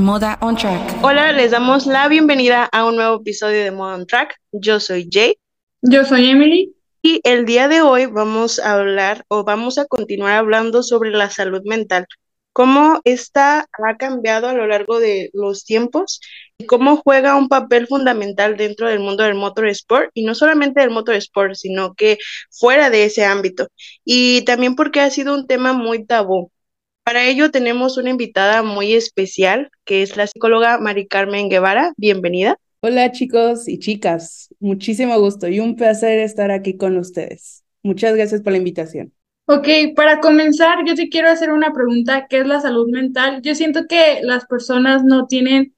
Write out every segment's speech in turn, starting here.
a Moda on Track. Hola, les damos la bienvenida a un nuevo episodio de Moda on Track. Yo soy Jay. Yo soy Emily. Y el día de hoy vamos a hablar o vamos a continuar hablando sobre la salud mental, cómo esta ha cambiado a lo largo de los tiempos y cómo juega un papel fundamental dentro del mundo del motorsport y no solamente del motorsport, sino que fuera de ese ámbito. Y también porque ha sido un tema muy tabú. Para ello tenemos una invitada muy especial, que es la psicóloga Mari Carmen Guevara. Bienvenida. Hola chicos y chicas, muchísimo gusto y un placer estar aquí con ustedes. Muchas gracias por la invitación. Ok, para comenzar, yo te quiero hacer una pregunta, ¿qué es la salud mental? Yo siento que las personas no tienen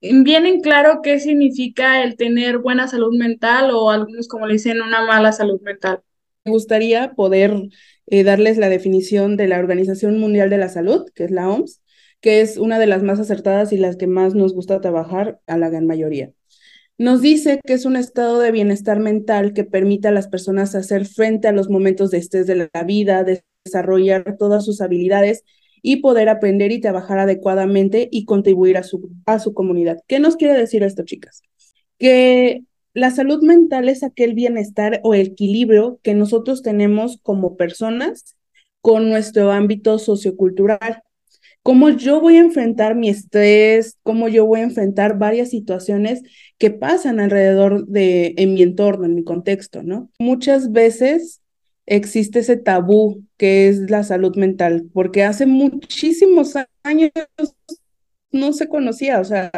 bien en claro qué significa el tener buena salud mental o algunos como le dicen una mala salud mental. Gustaría poder eh, darles la definición de la Organización Mundial de la Salud, que es la OMS, que es una de las más acertadas y las que más nos gusta trabajar a la gran mayoría. Nos dice que es un estado de bienestar mental que permite a las personas hacer frente a los momentos de estrés de la vida, desarrollar todas sus habilidades y poder aprender y trabajar adecuadamente y contribuir a su, a su comunidad. ¿Qué nos quiere decir esto, chicas? Que la salud mental es aquel bienestar o equilibrio que nosotros tenemos como personas con nuestro ámbito sociocultural. Cómo yo voy a enfrentar mi estrés, cómo yo voy a enfrentar varias situaciones que pasan alrededor de, en mi entorno, en mi contexto, ¿no? Muchas veces existe ese tabú que es la salud mental, porque hace muchísimos años no se conocía, o sea,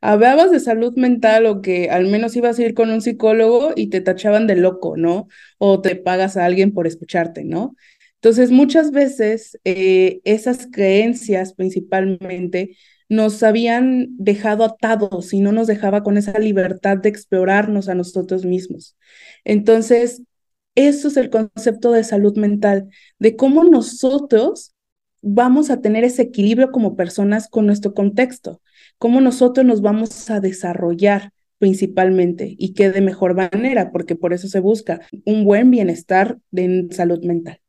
hablabas de salud mental o que al menos ibas a ir con un psicólogo y te tachaban de loco, ¿no? O te pagas a alguien por escucharte, ¿no? Entonces, muchas veces eh, esas creencias principalmente nos habían dejado atados y no nos dejaba con esa libertad de explorarnos a nosotros mismos. Entonces, eso es el concepto de salud mental, de cómo nosotros vamos a tener ese equilibrio como personas con nuestro contexto, cómo nosotros nos vamos a desarrollar principalmente y qué de mejor manera, porque por eso se busca un buen bienestar de salud mental.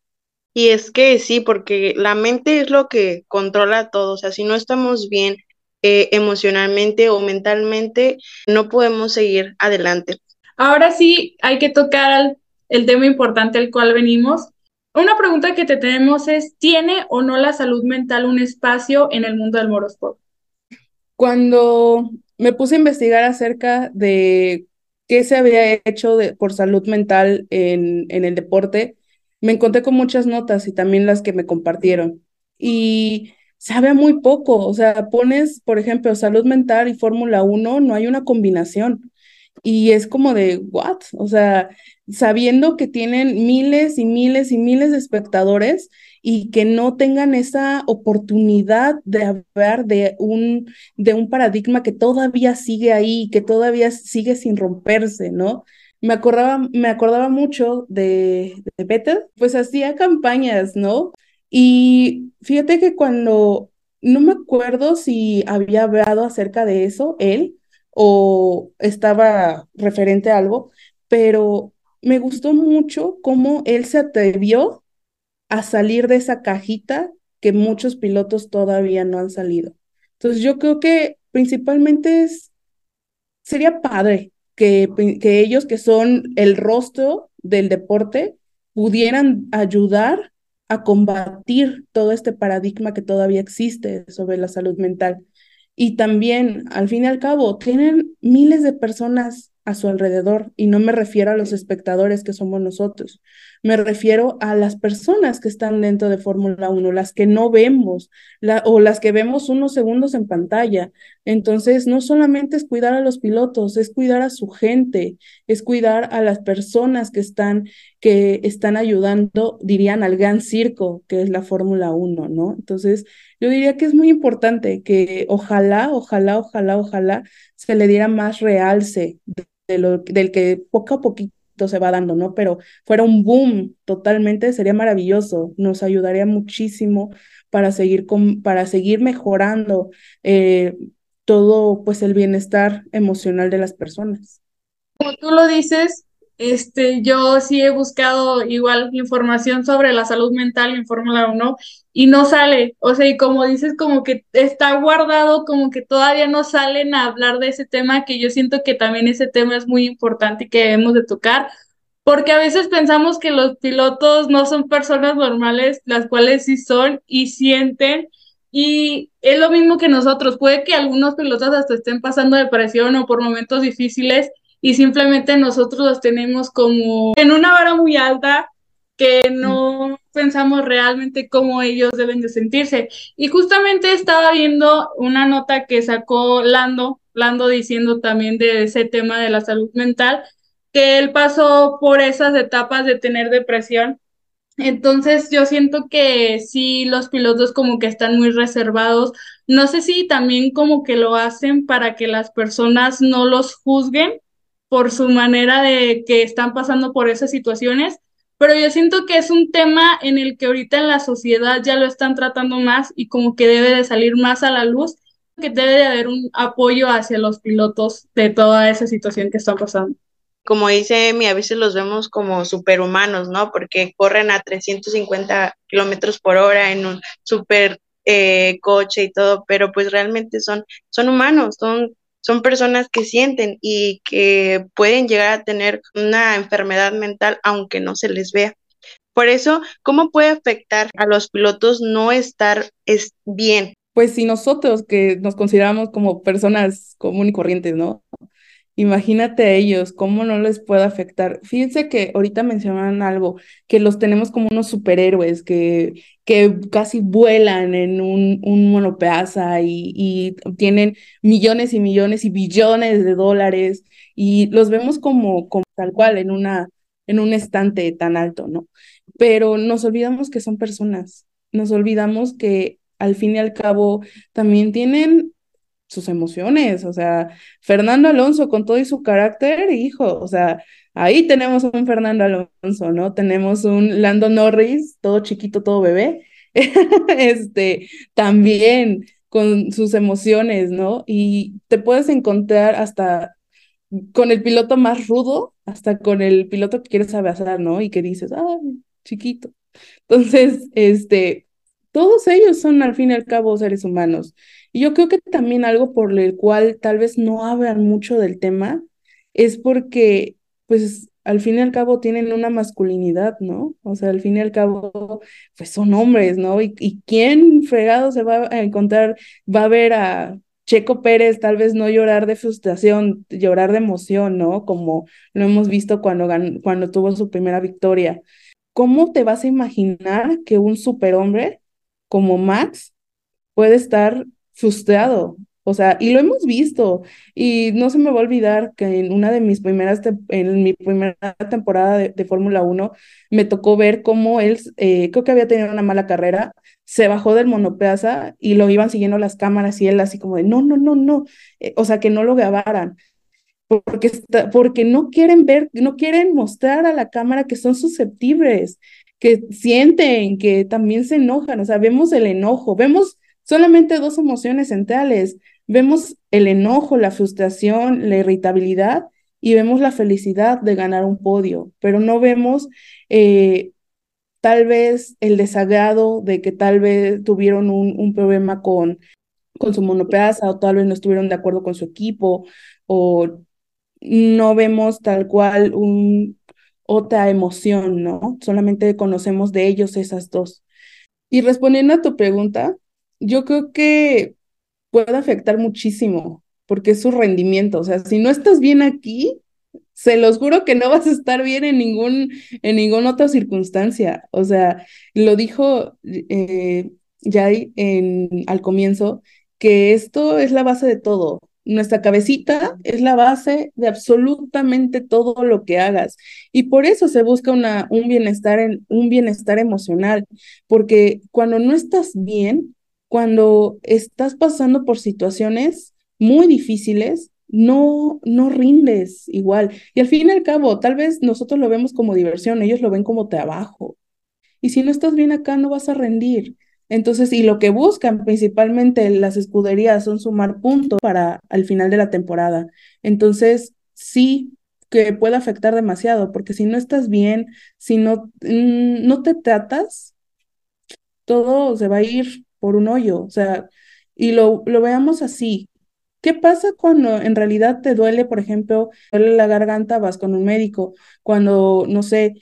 Y es que sí, porque la mente es lo que controla todo, o sea, si no estamos bien eh, emocionalmente o mentalmente, no podemos seguir adelante. Ahora sí, hay que tocar el tema importante al cual venimos. Una pregunta que te tenemos es, ¿tiene o no la salud mental un espacio en el mundo del morosport? Cuando me puse a investigar acerca de qué se había hecho por salud mental en, en el deporte, me encontré con muchas notas y también las que me compartieron. Y sabe muy poco, o sea, pones, por ejemplo, salud mental y Fórmula 1, no hay una combinación. Y es como de, ¿what? O sea, sabiendo que tienen miles y miles y miles de espectadores y que no tengan esa oportunidad de hablar de un, de un paradigma que todavía sigue ahí, que todavía sigue sin romperse, ¿no? Me acordaba, me acordaba mucho de, de Peter, pues hacía campañas, ¿no? Y fíjate que cuando, no me acuerdo si había hablado acerca de eso, él, o estaba referente a algo, pero me gustó mucho cómo él se atrevió a salir de esa cajita que muchos pilotos todavía no han salido. Entonces yo creo que principalmente es, sería padre que, que ellos que son el rostro del deporte pudieran ayudar a combatir todo este paradigma que todavía existe sobre la salud mental. Y también, al fin y al cabo, tienen miles de personas a su alrededor y no me refiero a los espectadores que somos nosotros, me refiero a las personas que están dentro de Fórmula 1, las que no vemos o las que vemos unos segundos en pantalla. Entonces, no solamente es cuidar a los pilotos, es cuidar a su gente, es cuidar a las personas que están que están ayudando, dirían, al gran circo que es la Fórmula 1, ¿no? Entonces, yo diría que es muy importante que ojalá, ojalá, ojalá, ojalá se le diera más realce del que poco a poquito se va dando, ¿no? Pero fuera un boom totalmente, sería maravilloso, nos ayudaría muchísimo para seguir, con, para seguir mejorando eh, todo, pues, el bienestar emocional de las personas. Como tú lo dices, Este, yo sí he buscado igual información sobre la salud mental en Fórmula 1 y no sale, o sea, y como dices, como que está guardado, como que todavía no salen a hablar de ese tema, que yo siento que también ese tema es muy importante y que debemos de tocar, porque a veces pensamos que los pilotos no son personas normales, las cuales sí son y sienten, y es lo mismo que nosotros, puede que algunos pilotos hasta estén pasando depresión o por momentos difíciles, y simplemente nosotros los tenemos como en una vara muy alta que no pensamos realmente cómo ellos deben de sentirse. Y justamente estaba viendo una nota que sacó Lando, Lando diciendo también de ese tema de la salud mental, que él pasó por esas etapas de tener depresión. Entonces yo siento que sí, los pilotos como que están muy reservados. No sé si también como que lo hacen para que las personas no los juzguen por su manera de que están pasando por esas situaciones, pero yo siento que es un tema en el que ahorita en la sociedad ya lo están tratando más y como que debe de salir más a la luz, que debe de haber un apoyo hacia los pilotos de toda esa situación que están pasando. Como dice Emi, a veces los vemos como superhumanos, ¿no? Porque corren a 350 kilómetros por hora en un super eh, coche y todo, pero pues realmente son, son humanos, son son personas que sienten y que pueden llegar a tener una enfermedad mental aunque no se les vea. Por eso, ¿cómo puede afectar a los pilotos no estar es bien? Pues si nosotros que nos consideramos como personas común y corrientes, ¿no? Imagínate a ellos, cómo no les puede afectar. Fíjense que ahorita mencionan algo, que los tenemos como unos superhéroes que, que casi vuelan en un, un monoplaza y, y tienen millones y millones y billones de dólares y los vemos como, como tal cual en, una, en un estante tan alto, ¿no? Pero nos olvidamos que son personas, nos olvidamos que al fin y al cabo también tienen sus emociones, o sea, Fernando Alonso con todo y su carácter, hijo, o sea, ahí tenemos un Fernando Alonso, ¿no? Tenemos un Lando Norris, todo chiquito, todo bebé, este, también con sus emociones, ¿no? Y te puedes encontrar hasta con el piloto más rudo, hasta con el piloto que quieres abrazar, ¿no? Y que dices, ah, chiquito. Entonces, este, todos ellos son al fin y al cabo seres humanos. Y yo creo que también algo por el cual tal vez no hablan mucho del tema es porque, pues, al fin y al cabo tienen una masculinidad, ¿no? O sea, al fin y al cabo, pues son hombres, ¿no? Y, y quién fregado se va a encontrar, va a ver a Checo Pérez tal vez no llorar de frustración, llorar de emoción, ¿no? Como lo hemos visto cuando, cuando tuvo su primera victoria. ¿Cómo te vas a imaginar que un superhombre como Max puede estar frustrado. O sea, y lo hemos visto. Y no se me va a olvidar que en una de mis primeras, en mi primera temporada de, Fórmula 1, me tocó ver cómo él, eh, creo que había tenido una mala carrera, se bajó del monoplaza y lo iban siguiendo las cámaras y él así como de, no, no, no, no. Eh, o sea, que no lo grabaran. Porque, porque no quieren ver, no quieren mostrar a la cámara que son susceptibles, que sienten, que también se enojan. O sea, vemos el enojo, vemos solamente dos emociones centrales. Vemos el enojo, la frustración, la irritabilidad y vemos la felicidad de ganar un podio, pero no vemos eh, tal vez el desagrado de que tal vez tuvieron un, problema con, con su monoplaza o tal vez no estuvieron de acuerdo con su equipo o no vemos tal cual un, otra emoción, ¿no? Solamente conocemos de ellos esas dos. Y respondiendo a tu pregunta, yo creo que puede afectar muchísimo, porque es su rendimiento. O sea, si no estás bien aquí, se los juro que no vas a estar bien en ningún, en ninguna otra circunstancia. O sea, lo dijo eh, en, al comienzo, que esto es la base de todo. Nuestra cabecita es la base de absolutamente todo lo que hagas. Y por eso se busca una, un, bienestar en, un bienestar emocional, porque cuando no estás bien, cuando estás pasando por situaciones muy difíciles, no, no rindes igual. Y al fin y al cabo, tal vez nosotros lo vemos como diversión, ellos lo ven como trabajo. Y si no estás bien acá, no vas a rendir. Entonces, y lo que buscan principalmente las escuderías son sumar puntos para al final de la temporada. Entonces, sí, que puede afectar demasiado, porque si no estás bien, si no, mm, no te tratas, todo se va a ir por un hoyo, o sea, y lo, lo veamos así. ¿Qué pasa cuando en realidad te duele, por ejemplo, duele la garganta, vas con un médico? Cuando, no sé,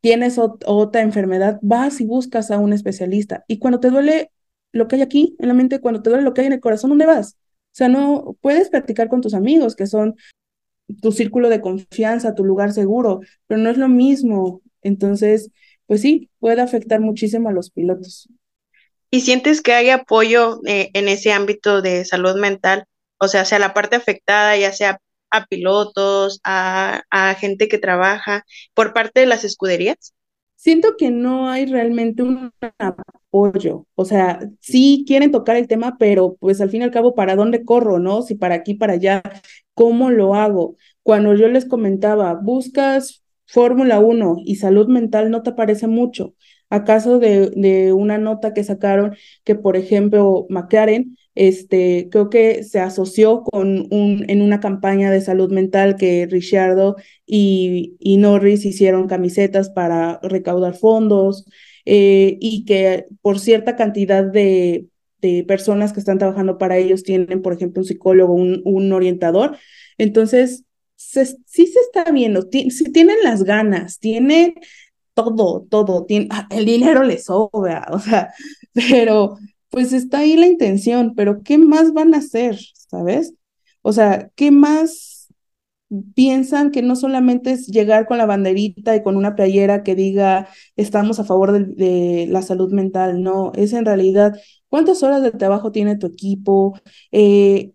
tienes otra enfermedad, vas y buscas a un especialista. Y cuando te duele lo que hay aquí en la mente, cuando te duele lo que hay en el corazón, ¿dónde vas? O sea, no puedes practicar con tus amigos, que son tu círculo de confianza, tu lugar seguro, pero no es lo mismo. Entonces, pues sí, puede afectar muchísimo a los pilotos. ¿Y sientes que hay apoyo eh, en ese ámbito de salud mental? O sea, sea la parte afectada, ya sea a pilotos, a, gente que trabaja, por parte de las escuderías? Siento que no hay realmente un apoyo. O sea, sí quieren tocar el tema, pero pues al fin y al cabo, ¿para dónde corro, no? Si para aquí, para allá, ¿cómo lo hago? Cuando yo les comentaba, buscas Fórmula 1 y salud mental, no te parece mucho. ¿Acaso de, de una nota que sacaron que, por ejemplo, McLaren este, creo que se asoció con un, en una campaña de salud mental que Richardo y, y Norris hicieron camisetas para recaudar fondos eh, y que por cierta cantidad de, de, personas que están trabajando para ellos tienen, por ejemplo, un psicólogo, un, un orientador. Entonces, sí se está viendo, si tienen las ganas, tienen todo, todo, tiene, ah, el dinero les sobra, o sea, pero pues está ahí la intención, pero ¿qué más van a hacer? ¿Sabes? O sea, ¿qué más piensan que no solamente es llegar con la banderita y con una playera que diga estamos a favor de la salud mental? No, es en realidad ¿Cuántas horas de trabajo tiene tu equipo? Eh,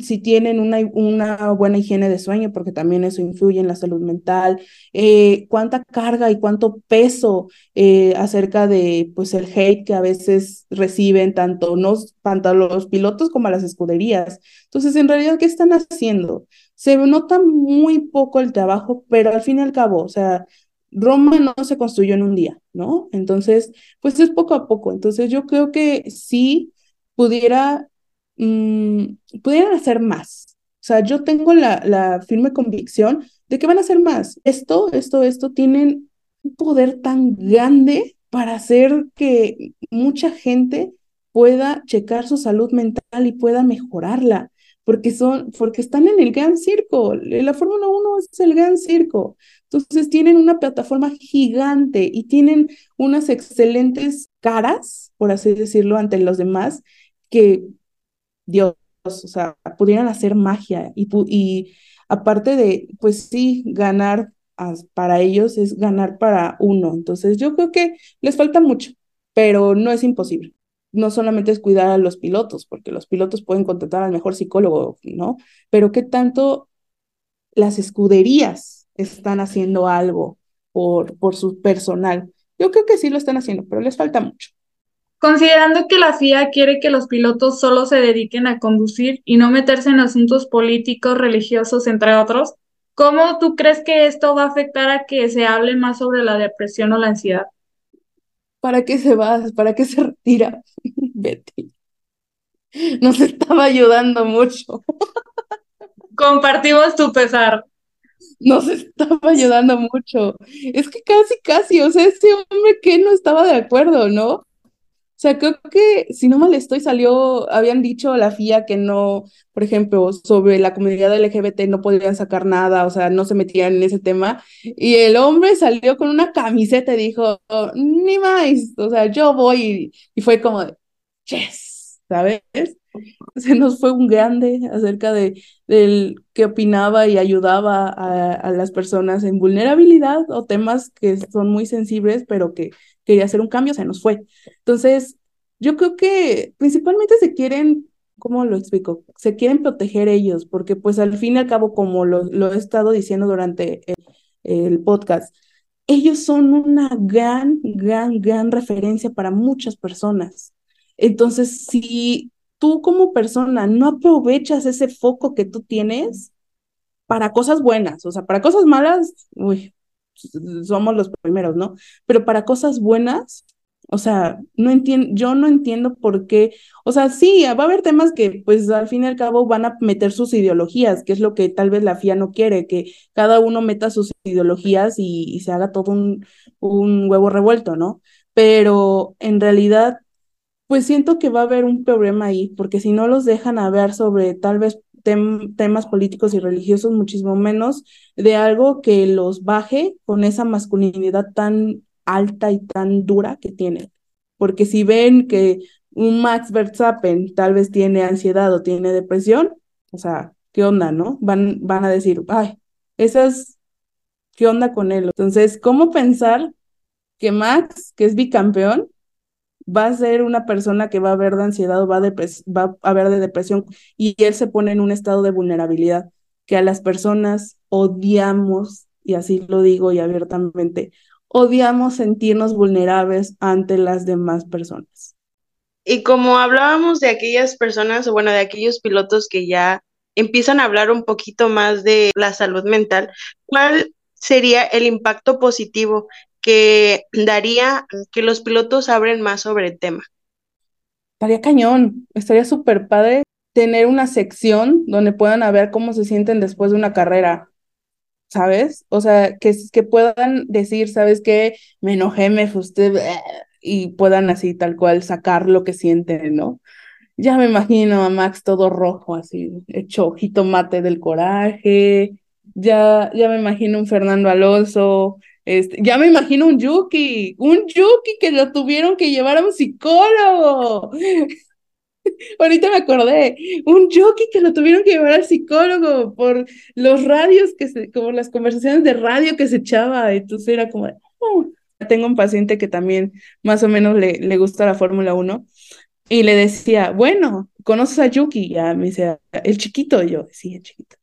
si tienen una, una, buena higiene de sueño, porque también eso influye en la salud mental. Eh, ¿Cuánta carga y cuánto peso eh, acerca de pues, el hate que a veces reciben tanto, tanto los pilotos como las escuderías? Entonces, en realidad, ¿qué están haciendo? Se nota muy poco el trabajo, pero al fin y al cabo, o sea, Roma no se construyó en un día, ¿no? Entonces, pues es poco a poco. Entonces, yo creo que sí pudiera, mmm, pudieran hacer más. O sea, yo tengo la, la firme convicción de que van a hacer más. Esto, esto, esto tienen un poder tan grande para hacer que mucha gente pueda checar su salud mental y pueda mejorarla porque son, porque están en el gran circo. La Fórmula 1 es el gran circo. Entonces tienen una plataforma gigante y tienen unas excelentes caras, por así decirlo, ante los demás, que Dios, o sea, pudieran hacer magia y, y aparte de, pues sí, ganar para ellos es ganar para uno. Entonces yo creo que les falta mucho, pero no es imposible no solamente es cuidar a los pilotos, porque los pilotos pueden contratar al mejor psicólogo, ¿no? Pero qué tanto las escuderías están haciendo algo por, por su personal. Yo creo que sí lo están haciendo, pero les falta mucho. Considerando que la FIA quiere que los pilotos solo se dediquen a conducir y no meterse en asuntos políticos, religiosos, entre otros, ¿cómo tú crees que esto va a afectar a que se hable más sobre la depresión o la ansiedad? ¿Para qué se va? ¿Para qué se retira? Betty. Nos estaba ayudando mucho. Compartimos tu pesar. Nos estaba ayudando mucho. Es que casi, casi, o sea, ese hombre que no estaba de acuerdo, ¿no? Sea, creo que, si no mal estoy, salió, habían dicho a la FIA que no, por ejemplo, sobre la comunidad LGBT no podrían sacar nada, o sea, no se metían en ese tema. Y el hombre salió con una camiseta y dijo, ni más, o sea, yo voy. Y, fue como, yes, ¿sabes? Se nos fue un grande acerca de del que opinaba y ayudaba a, a las personas en vulnerabilidad o temas que son muy sensibles, pero que quería hacer un cambio, se nos fue. Entonces, yo creo que principalmente se quieren, ¿cómo lo explico? Se quieren proteger ellos, porque pues al fin y al cabo, como lo, lo he estado diciendo durante el, el podcast, ellos son una gran, gran, gran referencia para muchas personas. Entonces, si tú como persona no aprovechas ese foco que tú tienes para cosas buenas, o sea, para cosas malas, uy, somos los primeros, ¿no? Pero para cosas buenas, O sea, no entiendo, yo no entiendo por qué, o sea, sí, va a haber temas que pues al fin y al cabo van a meter sus ideologías, que es lo que tal vez la FIA no quiere, que cada uno meta sus ideologías y, se haga todo un, un huevo revuelto, ¿no? Pero en realidad, pues siento que va a haber un problema ahí, porque si no los dejan hablar sobre tal vez temas políticos y religiosos, muchísimo menos de algo que los baje con esa masculinidad tan alta y tan dura que tiene. Porque si ven que un Max Verstappen tal vez tiene ansiedad o tiene depresión, o sea, ¿qué onda, no? Van, van a decir, ay, esas, ¿qué onda con él? Entonces, ¿cómo pensar que Max, que es bicampeón, va a ser una persona que va a haber de ansiedad o va, va a haber de depresión y él se pone en un estado de vulnerabilidad que a las personas odiamos, y así lo digo y abiertamente, odiamos sentirnos vulnerables ante las demás personas. Y como hablábamos de aquellas personas, o bueno, de aquellos pilotos que ya empiezan a hablar un poquito más de la salud mental, ¿cuál sería el impacto positivo que daría que los pilotos abren más sobre el tema? Estaría cañón, estaría súper padre tener una sección donde puedan ver cómo se sienten después de una carrera. ¿sabes? O sea, que, que puedan decir, ¿sabes qué? Me enojé, me frustré, y puedan así tal cual sacar lo que sienten, ¿no? Ya me imagino a Max todo rojo, así, hecho jitomate del coraje, ya, ya me imagino un Fernando Alonso, este, ya me imagino un Yuki, un Yuki que lo tuvieron que llevar a un psicólogo. Ahorita me acordé, un jockey que lo tuvieron que llevar al psicólogo por los radios que se, como las conversaciones de radio que se echaba, entonces era como, oh". tengo un paciente que también más o menos le, le gusta la Fórmula 1 y le decía, bueno, ¿conoces a Yuki? Ya me decía, el chiquito, yo, sí, el chiquito.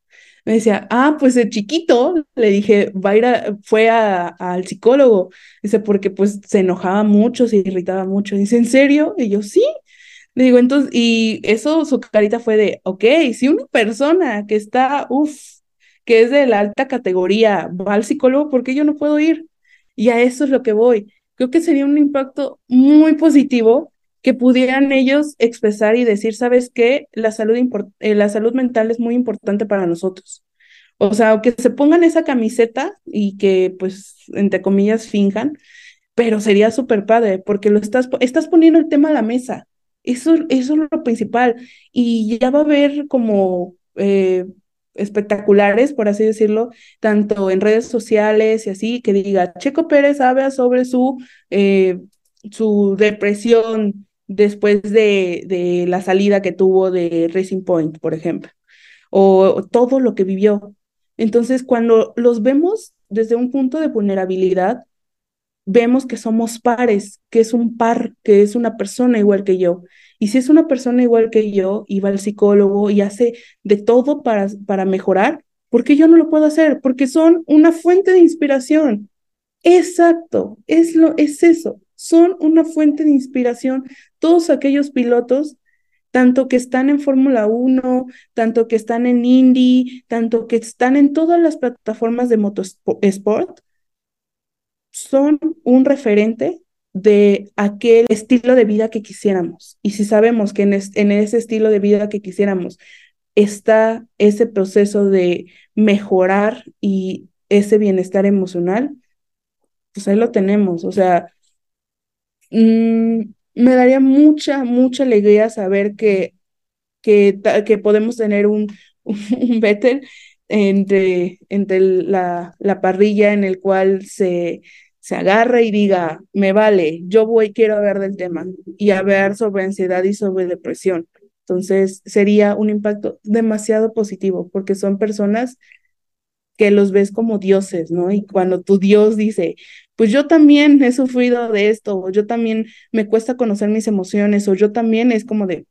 Me decía, ah, pues el chiquito, le dije, va a ir a, fue a, al psicólogo. Dice, porque pues se enojaba mucho, se irritaba mucho. Dice, ¿en serio? Y yo, sí. Le digo, entonces, y eso su carita fue de, ok, si una persona que está, uff, que es de la alta categoría, va al psicólogo, ¿por qué yo no puedo ir? Y a eso es lo que voy. Creo que sería un impacto muy positivo que pudieran ellos expresar y decir, ¿sabes qué? La salud, eh, la salud mental es muy importante para nosotros. O sea, que se pongan esa camiseta y que, pues, entre comillas, finjan, pero sería súper padre porque lo estás, estás poniendo el tema a la mesa. Eso, eso es lo principal. Y ya va a haber como eh, espectaculares, por así decirlo, tanto en redes sociales y así, que diga, Checo Pérez habla sobre su, eh, su depresión después de, de la salida que tuvo de Racing Point, por ejemplo, o todo lo que vivió. Entonces, cuando los vemos desde un punto de vulnerabilidad, vemos que somos pares, que es un par, que es una persona igual que yo. Y si es una persona igual que yo y va al psicólogo y hace de todo para, para mejorar, ¿por qué yo no lo puedo hacer? Porque son una fuente de inspiración. Exacto, es, lo, es eso, son una fuente de inspiración todos aquellos pilotos, tanto que están en Fórmula 1, tanto que están en Indy, tanto que están en todas las plataformas de motosport, son un referente de aquel estilo de vida que quisiéramos. Y si sabemos que en, ese estilo de vida que quisiéramos está ese proceso de mejorar y ese bienestar emocional, pues ahí lo tenemos. O sea, mm, me daría mucha, mucha alegría saber que, que, que podemos tener un, un Vettel entre, entre la, la parrilla en el cual se, se agarra y diga, me vale, yo voy, quiero hablar del tema y hablar sobre ansiedad y sobre depresión. Entonces, sería un impacto demasiado positivo porque son personas que los ves como dioses, ¿no? Y cuando tu Dios dice, pues yo también he sufrido de esto, o yo también me cuesta conocer mis emociones, o yo también es como de,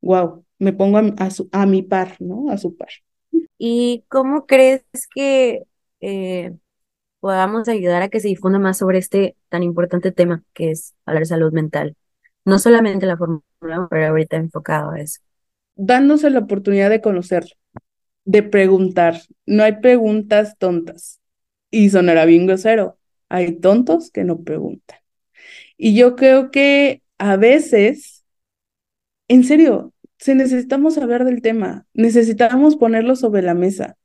wow, me pongo a, a mi par, ¿no? A su par. ¿Y cómo crees que eh, podamos ayudar a que se difunda más sobre este tan importante tema que es hablar de salud mental. No solamente la Fórmula pero ahorita enfocado a eso. Dándose la oportunidad de conocer, de preguntar. No hay preguntas tontas. Y sonará bien grosero. Hay tontos que no preguntan. Y yo creo que a veces, en serio, se necesitamos hablar del tema, necesitamos ponerlo sobre la mesa,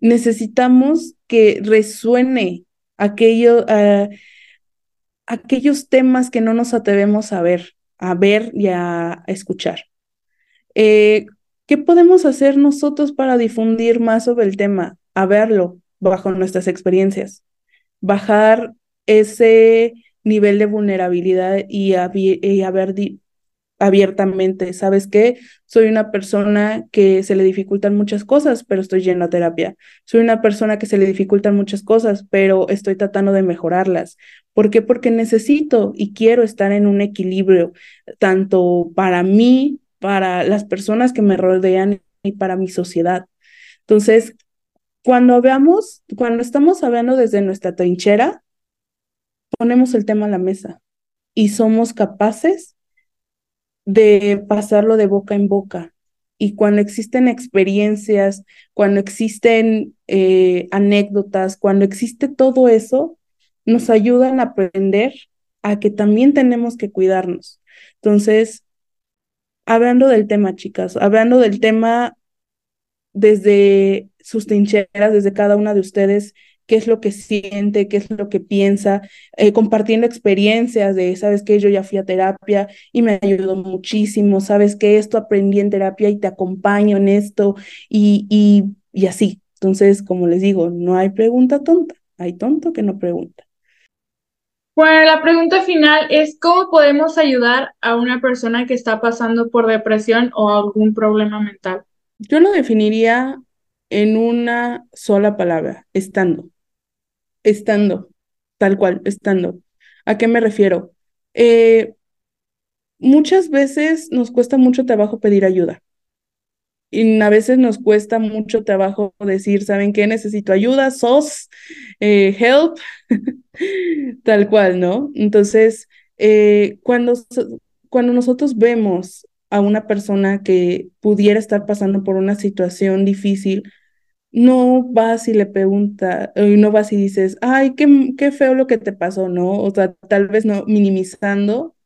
necesitamos que resuene aquello, aquellos temas que no nos atrevemos a ver, a ver y a, escuchar. Eh, ¿Qué podemos hacer nosotros para difundir más sobre el tema? A verlo bajo nuestras experiencias, bajar ese nivel de vulnerabilidad y, y ver abiertamente, ¿sabes qué? Soy una persona que se le dificultan muchas cosas, pero estoy yendo a terapia. Soy una persona que se le dificultan muchas cosas, pero estoy tratando de mejorarlas. ¿Por qué? Porque necesito y quiero estar en un equilibrio, tanto para mí, para las personas que me rodean y para mi sociedad. Entonces, cuando cuando estamos hablando desde nuestra trinchera, ponemos el tema a la mesa y somos capaces de pasarlo de boca en boca. Y cuando existen experiencias, cuando existen eh, anécdotas, cuando existe todo eso, nos ayudan a aprender a que también tenemos que cuidarnos. Entonces, hablando del tema, chicas, hablando del tema desde sus trincheras, desde cada una de ustedes, qué es lo que siente, qué es lo que piensa, eh, compartiendo experiencias de, sabes que yo ya fui a terapia y me ayudó muchísimo, sabes que esto aprendí en terapia y te acompaño en esto y, y, y así. Entonces, como les digo, no hay pregunta tonta, hay tonto que no pregunta. Bueno, la pregunta final es, ¿cómo podemos ayudar a una persona que está pasando por depresión o algún problema mental? Yo lo definiría en una sola palabra, estando estando, tal cual, estando. ¿A qué me refiero? Eh, muchas veces nos cuesta mucho trabajo pedir ayuda. Y a veces nos cuesta mucho trabajo decir, ¿saben qué? Necesito ayuda, sos, eh, help, tal cual, ¿no? Entonces, eh, cuando, cuando nosotros vemos a una persona que pudiera estar pasando por una situación difícil, no vas y le preguntas, y no vas y dices, ay, qué, qué feo lo que te pasó, ¿no? O sea, tal vez no minimizando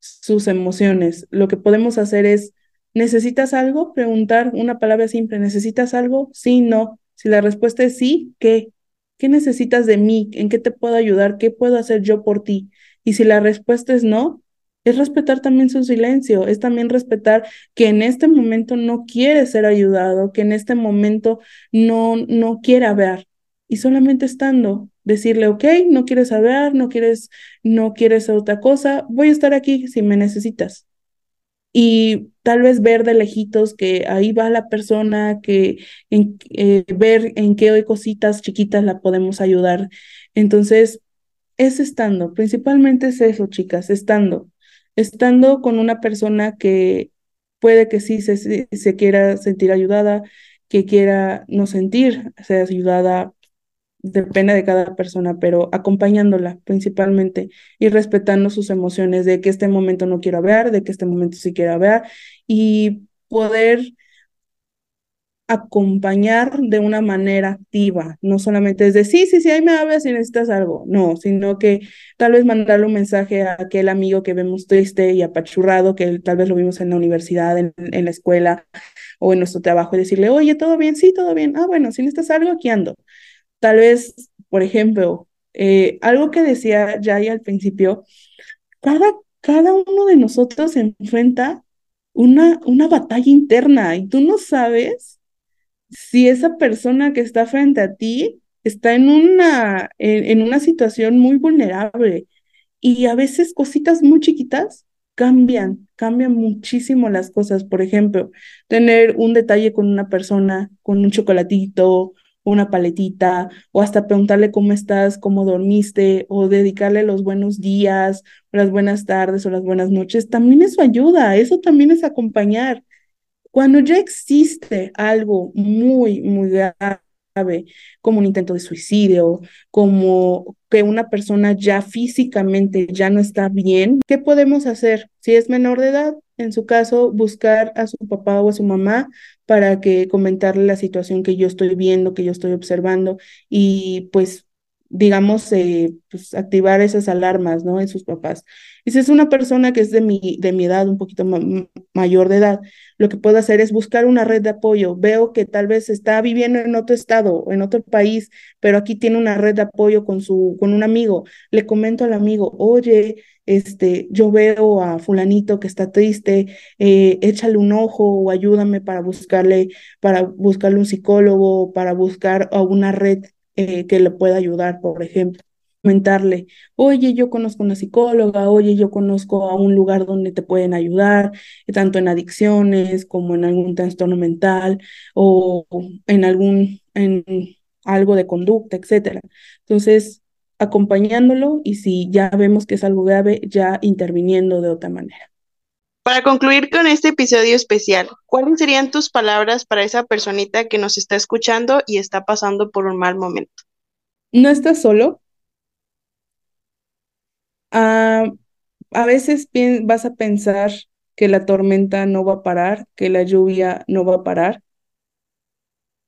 sus emociones. Lo que podemos hacer es, ¿necesitas algo? Preguntar una palabra simple, ¿necesitas algo? Sí, no. Si la respuesta es sí, ¿qué? ¿Qué necesitas de mí? ¿En qué te puedo ayudar? ¿Qué puedo hacer yo por ti? Y si la respuesta es no, es respetar también su silencio, es también respetar que en este momento no quiere ser ayudado, que en este momento no, no quiere hablar. Y solamente estando, decirle, ok, no quieres hablar, no quieres, no quieres otra cosa, voy a estar aquí si me necesitas. Y tal vez ver de lejitos que ahí va la persona, que eh, ver en qué cositas chiquitas la podemos ayudar. Entonces, es estando, principalmente es eso, chicas, estando estando con una persona que puede que sí se, se quiera sentir ayudada, que quiera no sentir, ser ayudada, depende de cada persona, pero acompañándola principalmente y respetando sus emociones de que este momento no quiero ver, de que este momento sí quiero ver y poder acompañar de una manera activa, no solamente es de sí, sí, sí, ahí me hablas si necesitas algo, no, sino que tal vez mandarle un mensaje a aquel amigo que vemos triste y apachurrado, que tal vez lo vimos en la universidad, en, la escuela o en nuestro trabajo y decirle, oye, ¿todo bien? Sí, todo bien. Ah, bueno, si necesitas algo, aquí ando. Tal vez, por ejemplo, eh, algo que decía ya al principio, cada, cada uno de nosotros enfrenta una, una batalla interna y tú no sabes si esa persona que está frente a ti está en una, en, una situación muy vulnerable y a veces cositas muy chiquitas cambian, cambian muchísimo las cosas. Por ejemplo, tener un detalle con una persona, con un chocolatito, una paletita, o hasta preguntarle cómo estás, cómo dormiste, o dedicarle los buenos días, o las buenas tardes, o las buenas noches, también eso ayuda, eso también es acompañar. Cuando ya existe algo muy, muy grave, como un intento de suicidio, como que una persona ya físicamente ya no está bien, ¿qué podemos hacer? Si es menor de edad, en su caso, buscar a su papá o a su mamá para que comentarle la situación que yo estoy viendo, que yo estoy observando y pues digamos, eh, pues, activar esas alarmas, ¿no? En sus papás. Y si es una persona que es de mi, de mi edad, un poquito mayor de edad, lo que puedo hacer es buscar una red de apoyo. Veo que tal vez está viviendo en otro estado en otro país, pero aquí tiene una red de apoyo con, su, con un amigo. Le comento al amigo, oye, este, yo veo a fulanito que está triste, eh, échale un ojo o ayúdame para buscarle, para buscarle un psicólogo, para buscar a una red eh, que le pueda ayudar, por ejemplo. Comentarle, oye, yo conozco una psicóloga, oye, yo conozco a un lugar donde te pueden ayudar, tanto en adicciones como en algún trastorno mental o en algún, en algo de conducta, etcétera. Entonces, acompañándolo y si ya vemos que es algo grave, ya interviniendo de otra manera. Para concluir con este episodio especial, ¿cuáles serían tus palabras para esa personita que nos está escuchando y está pasando por un mal momento? No estás solo. Ah, a veces vas a pensar que la tormenta no va a parar, que la lluvia no va a parar.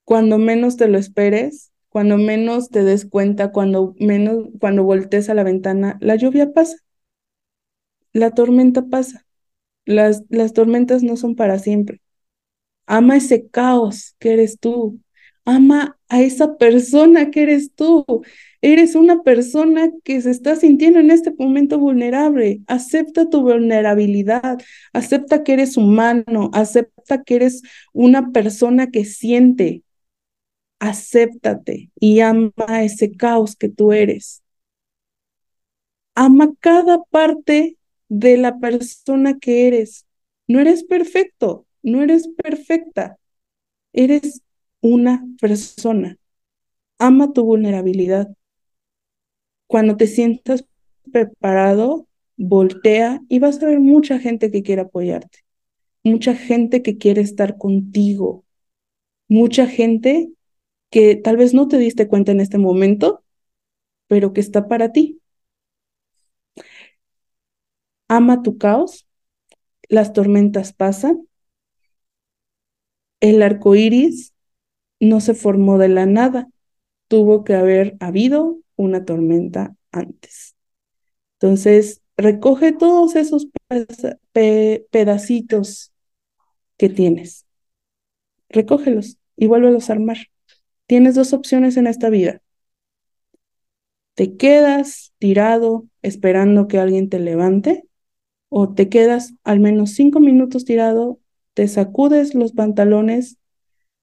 Cuando menos te lo esperes, cuando menos te des cuenta, cuando menos, cuando voltees a la ventana, la lluvia pasa. La tormenta pasa. Las, las tormentas no son para siempre. Ama ese caos que eres tú. Ama a esa persona que eres tú. Eres una persona que se está sintiendo en este momento vulnerable. Acepta tu vulnerabilidad. Acepta que eres humano. Acepta que eres una persona que siente. Acéptate y ama ese caos que tú eres. Ama cada parte de la persona que eres. No eres perfecto, no eres perfecta. Eres una persona. Ama tu vulnerabilidad. Cuando te sientas preparado, voltea y vas a ver mucha gente que quiere apoyarte. Mucha gente que quiere estar contigo. Mucha gente que tal vez no te diste cuenta en este momento, pero que está para ti ama tu caos, las tormentas pasan, el arco iris no se formó de la nada, tuvo que haber habido una tormenta antes. Entonces, recoge todos esos pedacitos que tienes, recógelos y vuélvelos a armar. Tienes dos opciones en esta vida. Te quedas tirado esperando que alguien te levante o te quedas al menos cinco minutos tirado, te sacudes los pantalones,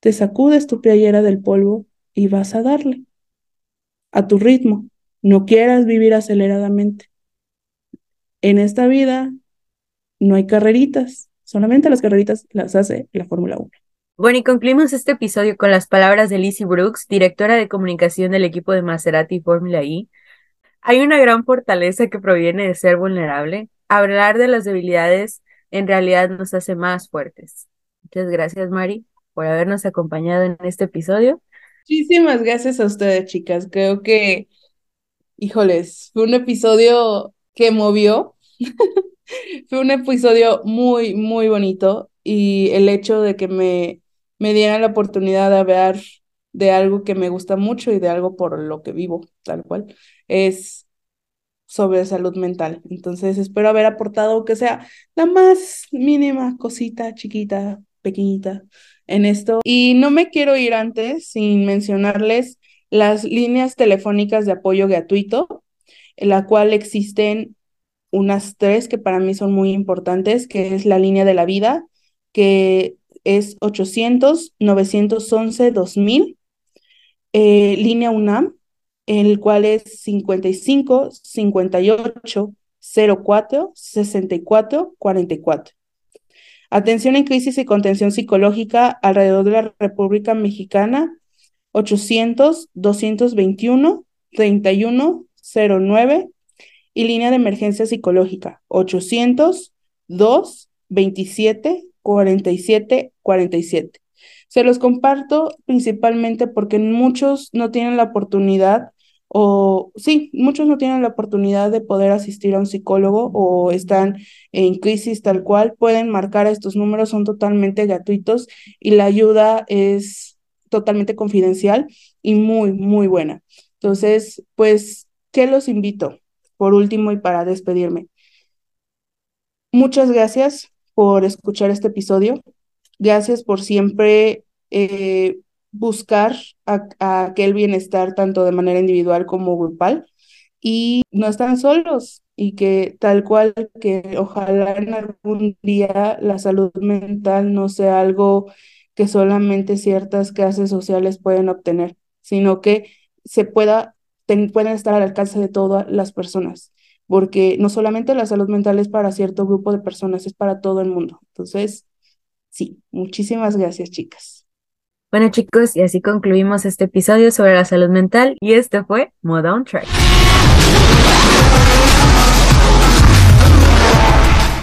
te sacudes tu playera del polvo y vas a darle a tu ritmo. No quieras vivir aceleradamente. En esta vida no hay carreritas, solamente las carreritas las hace la Fórmula 1. Bueno, y concluimos este episodio con las palabras de Lizzie Brooks, directora de comunicación del equipo de Maserati Fórmula I. Hay una gran fortaleza que proviene de ser vulnerable, hablar de las debilidades en realidad nos hace más fuertes. Muchas gracias, Mari, por habernos acompañado en este episodio. Muchísimas gracias a ustedes, chicas. Creo que, híjoles, fue un episodio que movió. fue un episodio muy, muy bonito y el hecho de que me, me dieran la oportunidad de hablar de algo que me gusta mucho y de algo por lo que vivo, tal cual, es sobre salud mental. Entonces, espero haber aportado que sea la más mínima cosita chiquita, pequeñita en esto. Y no me quiero ir antes sin mencionarles las líneas telefónicas de apoyo gratuito, en la cual existen unas tres que para mí son muy importantes, que es la línea de la vida, que es 800-911-2000, eh, línea UNAM, el cual es 55 58 04 64 44. Atención en crisis y contención psicológica alrededor de la República Mexicana 800 221 31 09 y línea de emergencia psicológica 800 2 27 47 47. Se los comparto principalmente porque muchos no tienen la oportunidad o sí, muchos no tienen la oportunidad de poder asistir a un psicólogo o están en crisis tal cual, pueden marcar estos números, son totalmente gratuitos y la ayuda es totalmente confidencial y muy, muy buena. Entonces, pues, ¿qué los invito? Por último y para despedirme. Muchas gracias por escuchar este episodio. Gracias por siempre eh, buscar a, aquel bienestar tanto de manera individual como grupal. Y no están solos y que tal cual que ojalá en algún día la salud mental no sea algo que solamente ciertas clases sociales pueden obtener, sino que se pueda, pueden estar al alcance de todas las personas, porque no solamente la salud mental es para cierto grupo de personas, es para todo el mundo. Entonces, sí, muchísimas gracias, chicas. Bueno chicos, y así concluimos este episodio sobre la salud mental y este fue Moda on Track.